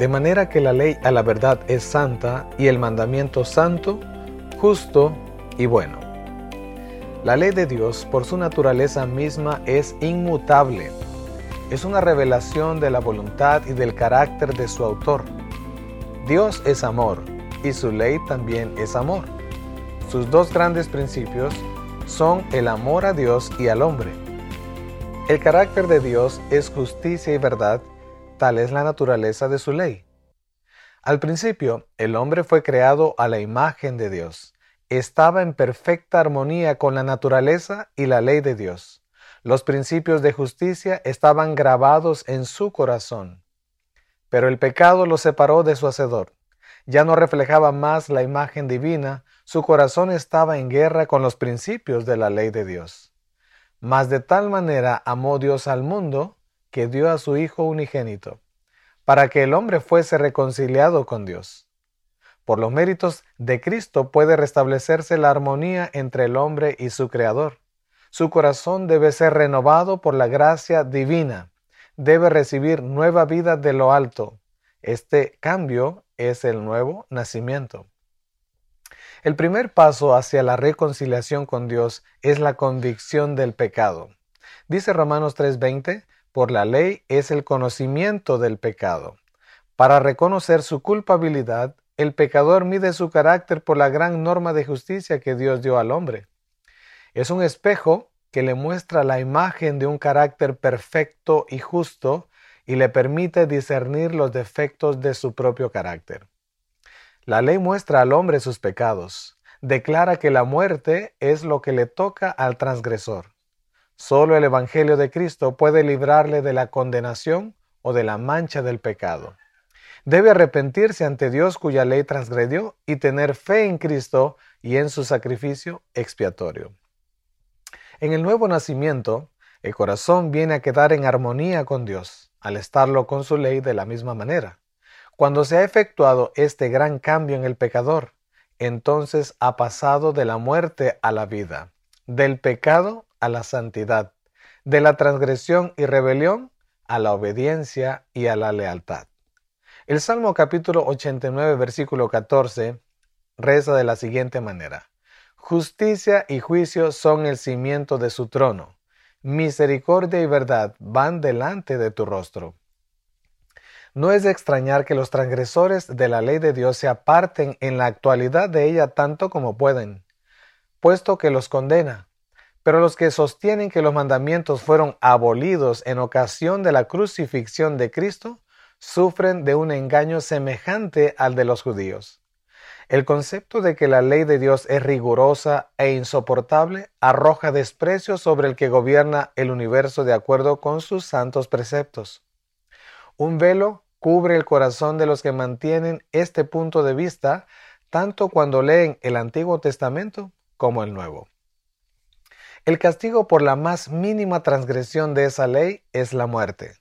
De manera que la ley a la verdad es santa y el mandamiento santo, justo y bueno. La ley de Dios por su naturaleza misma es inmutable. Es una revelación de la voluntad y del carácter de su autor. Dios es amor y su ley también es amor. Sus dos grandes principios son el amor a Dios y al hombre. El carácter de Dios es justicia y verdad Tal es la naturaleza de su ley. Al principio, el hombre fue creado a la imagen de Dios. Estaba en perfecta armonía con la naturaleza y la ley de Dios. Los principios de justicia estaban grabados en su corazón. Pero el pecado lo separó de su Hacedor. Ya no reflejaba más la imagen divina, su corazón estaba en guerra con los principios de la ley de Dios. Mas de tal manera amó Dios al mundo, que dio a su Hijo unigénito, para que el hombre fuese reconciliado con Dios. Por los méritos de Cristo puede restablecerse la armonía entre el hombre y su Creador. Su corazón debe ser renovado por la gracia divina. Debe recibir nueva vida de lo alto. Este cambio es el nuevo nacimiento. El primer paso hacia la reconciliación con Dios es la convicción del pecado. Dice Romanos 3:20, por la ley es el conocimiento del pecado. Para reconocer su culpabilidad, el pecador mide su carácter por la gran norma de justicia que Dios dio al hombre. Es un espejo que le muestra la imagen de un carácter perfecto y justo y le permite discernir los defectos de su propio carácter. La ley muestra al hombre sus pecados, declara que la muerte es lo que le toca al transgresor. Solo el Evangelio de Cristo puede librarle de la condenación o de la mancha del pecado. Debe arrepentirse ante Dios cuya ley transgredió y tener fe en Cristo y en su sacrificio expiatorio. En el nuevo nacimiento, el corazón viene a quedar en armonía con Dios, al estarlo con su ley de la misma manera. Cuando se ha efectuado este gran cambio en el pecador, entonces ha pasado de la muerte a la vida, del pecado a la santidad, de la transgresión y rebelión a la obediencia y a la lealtad. El Salmo capítulo 89 versículo 14 reza de la siguiente manera. Justicia y juicio son el cimiento de su trono. Misericordia y verdad van delante de tu rostro. No es de extrañar que los transgresores de la ley de Dios se aparten en la actualidad de ella tanto como pueden, puesto que los condena, pero los que sostienen que los mandamientos fueron abolidos en ocasión de la crucifixión de Cristo sufren de un engaño semejante al de los judíos. El concepto de que la ley de Dios es rigurosa e insoportable arroja desprecio sobre el que gobierna el universo de acuerdo con sus santos preceptos. Un velo cubre el corazón de los que mantienen este punto de vista tanto cuando leen el Antiguo Testamento como el Nuevo. El castigo por la más mínima transgresión de esa ley es la muerte.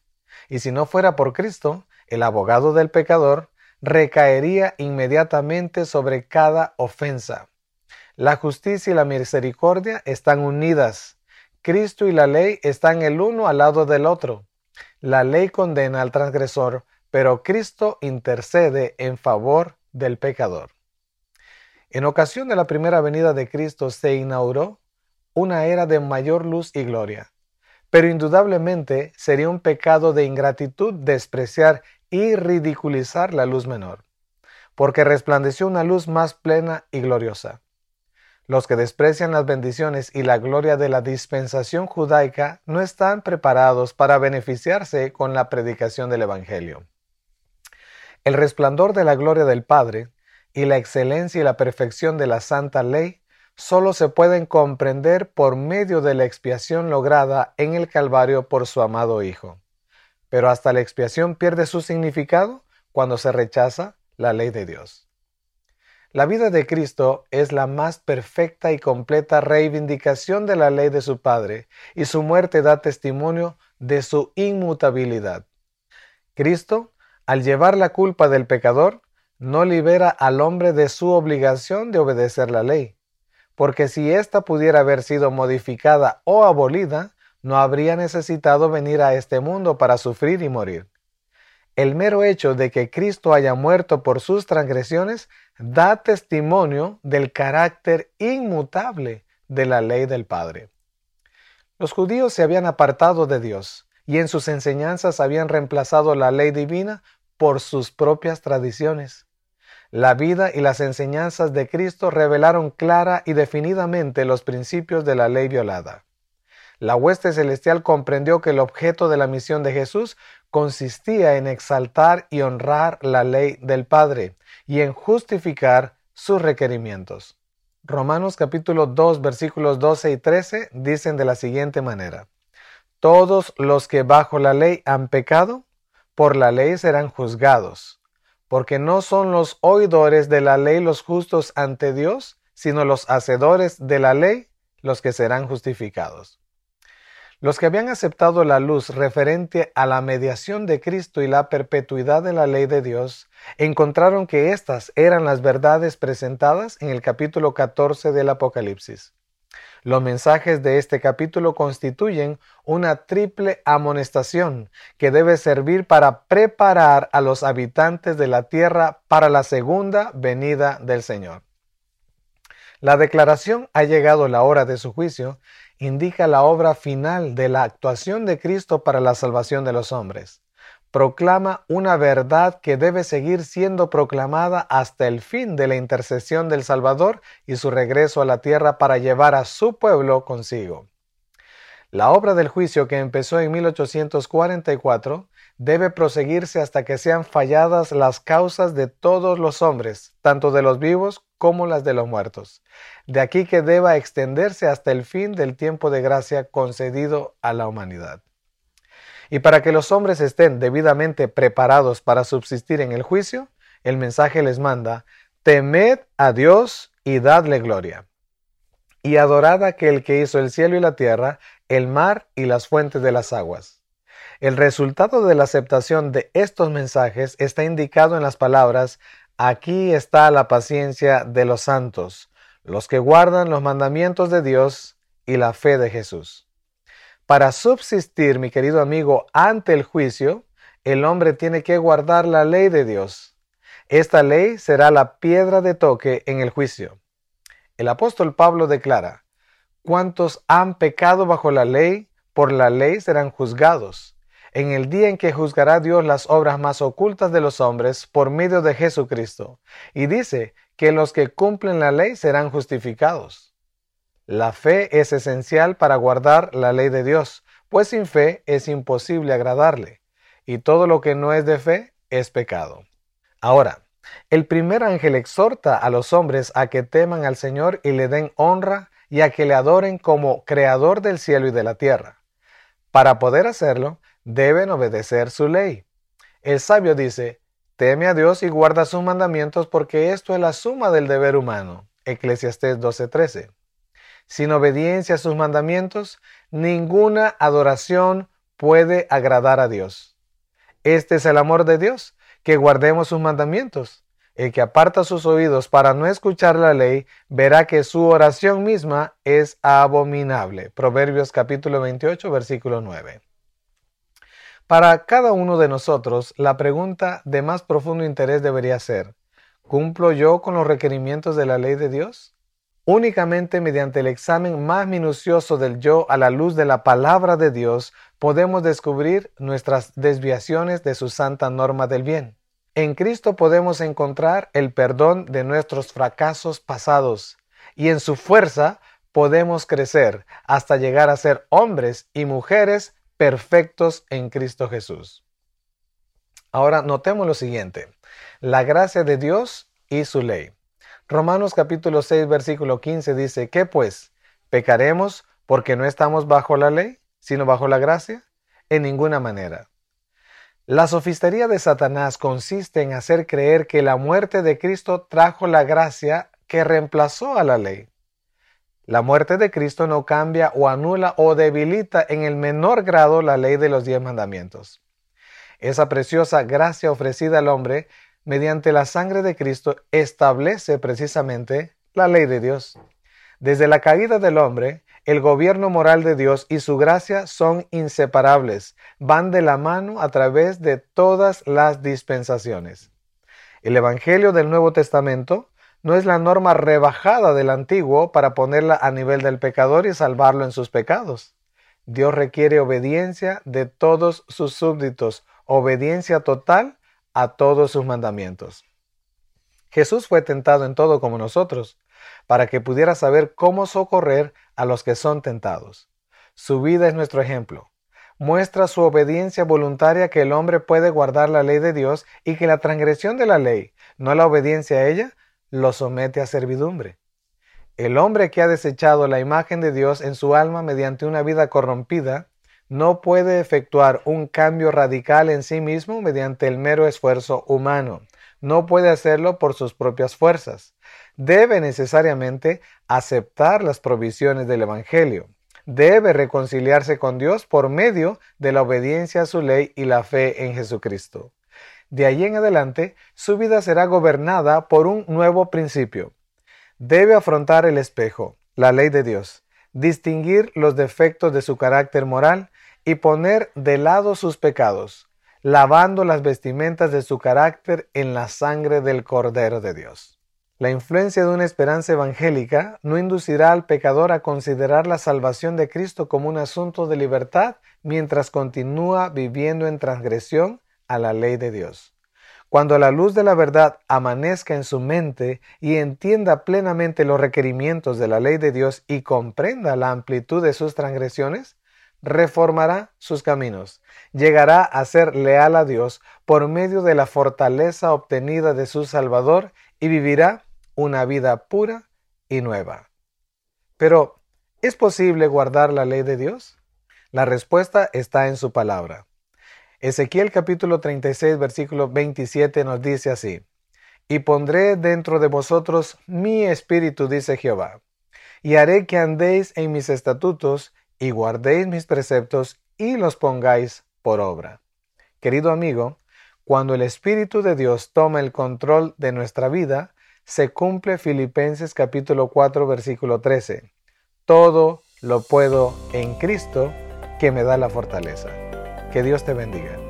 Y si no fuera por Cristo, el abogado del pecador recaería inmediatamente sobre cada ofensa. La justicia y la misericordia están unidas. Cristo y la ley están el uno al lado del otro. La ley condena al transgresor, pero Cristo intercede en favor del pecador. En ocasión de la primera venida de Cristo se inauguró una era de mayor luz y gloria. Pero indudablemente sería un pecado de ingratitud despreciar y ridiculizar la luz menor, porque resplandeció una luz más plena y gloriosa. Los que desprecian las bendiciones y la gloria de la dispensación judaica no están preparados para beneficiarse con la predicación del Evangelio. El resplandor de la gloria del Padre y la excelencia y la perfección de la santa ley solo se pueden comprender por medio de la expiación lograda en el Calvario por su amado Hijo. Pero hasta la expiación pierde su significado cuando se rechaza la ley de Dios. La vida de Cristo es la más perfecta y completa reivindicación de la ley de su Padre, y su muerte da testimonio de su inmutabilidad. Cristo, al llevar la culpa del pecador, no libera al hombre de su obligación de obedecer la ley, porque si ésta pudiera haber sido modificada o abolida, no habría necesitado venir a este mundo para sufrir y morir. el mero hecho de que Cristo haya muerto por sus transgresiones da testimonio del carácter inmutable de la ley del Padre. Los judíos se habían apartado de Dios y en sus enseñanzas habían reemplazado la ley divina por sus propias tradiciones. La vida y las enseñanzas de Cristo revelaron clara y definidamente los principios de la ley violada. La hueste celestial comprendió que el objeto de la misión de Jesús consistía en exaltar y honrar la ley del Padre y en justificar sus requerimientos. Romanos capítulo 2 versículos 12 y 13 dicen de la siguiente manera, Todos los que bajo la ley han pecado, por la ley serán juzgados porque no son los oidores de la ley los justos ante Dios, sino los hacedores de la ley los que serán justificados. Los que habían aceptado la luz referente a la mediación de Cristo y la perpetuidad de la ley de Dios, encontraron que estas eran las verdades presentadas en el capítulo 14 del Apocalipsis. Los mensajes de este capítulo constituyen una triple amonestación que debe servir para preparar a los habitantes de la tierra para la segunda venida del Señor. La declaración ha llegado la hora de su juicio indica la obra final de la actuación de Cristo para la salvación de los hombres proclama una verdad que debe seguir siendo proclamada hasta el fin de la intercesión del Salvador y su regreso a la tierra para llevar a su pueblo consigo. La obra del juicio que empezó en 1844 debe proseguirse hasta que sean falladas las causas de todos los hombres, tanto de los vivos como las de los muertos. De aquí que deba extenderse hasta el fin del tiempo de gracia concedido a la humanidad. Y para que los hombres estén debidamente preparados para subsistir en el juicio, el mensaje les manda, temed a Dios y dadle gloria. Y adorad a aquel que hizo el cielo y la tierra, el mar y las fuentes de las aguas. El resultado de la aceptación de estos mensajes está indicado en las palabras, aquí está la paciencia de los santos, los que guardan los mandamientos de Dios y la fe de Jesús. Para subsistir, mi querido amigo, ante el juicio, el hombre tiene que guardar la ley de Dios. Esta ley será la piedra de toque en el juicio. El apóstol Pablo declara, cuantos han pecado bajo la ley, por la ley serán juzgados. En el día en que juzgará Dios las obras más ocultas de los hombres por medio de Jesucristo. Y dice que los que cumplen la ley serán justificados. La fe es esencial para guardar la ley de Dios, pues sin fe es imposible agradarle, y todo lo que no es de fe es pecado. Ahora, el primer ángel exhorta a los hombres a que teman al Señor y le den honra y a que le adoren como creador del cielo y de la tierra. Para poder hacerlo, deben obedecer su ley. El sabio dice, teme a Dios y guarda sus mandamientos porque esto es la suma del deber humano. Eclesiastés 12:13 sin obediencia a sus mandamientos, ninguna adoración puede agradar a Dios. Este es el amor de Dios, que guardemos sus mandamientos. El que aparta sus oídos para no escuchar la ley, verá que su oración misma es abominable. Proverbios capítulo 28, versículo 9. Para cada uno de nosotros, la pregunta de más profundo interés debería ser, ¿cumplo yo con los requerimientos de la ley de Dios? Únicamente mediante el examen más minucioso del yo a la luz de la palabra de Dios podemos descubrir nuestras desviaciones de su santa norma del bien. En Cristo podemos encontrar el perdón de nuestros fracasos pasados y en su fuerza podemos crecer hasta llegar a ser hombres y mujeres perfectos en Cristo Jesús. Ahora notemos lo siguiente, la gracia de Dios y su ley. Romanos capítulo 6 versículo 15 dice, ¿qué pues? ¿Pecaremos porque no estamos bajo la ley, sino bajo la gracia? En ninguna manera. La sofistería de Satanás consiste en hacer creer que la muerte de Cristo trajo la gracia que reemplazó a la ley. La muerte de Cristo no cambia o anula o debilita en el menor grado la ley de los diez mandamientos. Esa preciosa gracia ofrecida al hombre mediante la sangre de Cristo establece precisamente la ley de Dios. Desde la caída del hombre, el gobierno moral de Dios y su gracia son inseparables, van de la mano a través de todas las dispensaciones. El Evangelio del Nuevo Testamento no es la norma rebajada del Antiguo para ponerla a nivel del pecador y salvarlo en sus pecados. Dios requiere obediencia de todos sus súbditos, obediencia total a todos sus mandamientos. Jesús fue tentado en todo como nosotros, para que pudiera saber cómo socorrer a los que son tentados. Su vida es nuestro ejemplo. Muestra su obediencia voluntaria que el hombre puede guardar la ley de Dios y que la transgresión de la ley, no la obediencia a ella, lo somete a servidumbre. El hombre que ha desechado la imagen de Dios en su alma mediante una vida corrompida no puede efectuar un cambio radical en sí mismo mediante el mero esfuerzo humano. No puede hacerlo por sus propias fuerzas. Debe necesariamente aceptar las provisiones del Evangelio. Debe reconciliarse con Dios por medio de la obediencia a su ley y la fe en Jesucristo. De allí en adelante, su vida será gobernada por un nuevo principio debe afrontar el espejo, la ley de Dios, distinguir los defectos de su carácter moral y poner de lado sus pecados, lavando las vestimentas de su carácter en la sangre del Cordero de Dios. La influencia de una esperanza evangélica no inducirá al pecador a considerar la salvación de Cristo como un asunto de libertad mientras continúa viviendo en transgresión a la ley de Dios. Cuando la luz de la verdad amanezca en su mente y entienda plenamente los requerimientos de la ley de Dios y comprenda la amplitud de sus transgresiones, reformará sus caminos, llegará a ser leal a Dios por medio de la fortaleza obtenida de su Salvador y vivirá una vida pura y nueva. Pero, ¿es posible guardar la ley de Dios? La respuesta está en su palabra. Ezequiel capítulo 36 versículo 27 nos dice así, y pondré dentro de vosotros mi espíritu, dice Jehová, y haré que andéis en mis estatutos y guardéis mis preceptos y los pongáis por obra. Querido amigo, cuando el Espíritu de Dios toma el control de nuestra vida, se cumple Filipenses capítulo 4 versículo 13. Todo lo puedo en Cristo que me da la fortaleza. Que Dios te bendiga.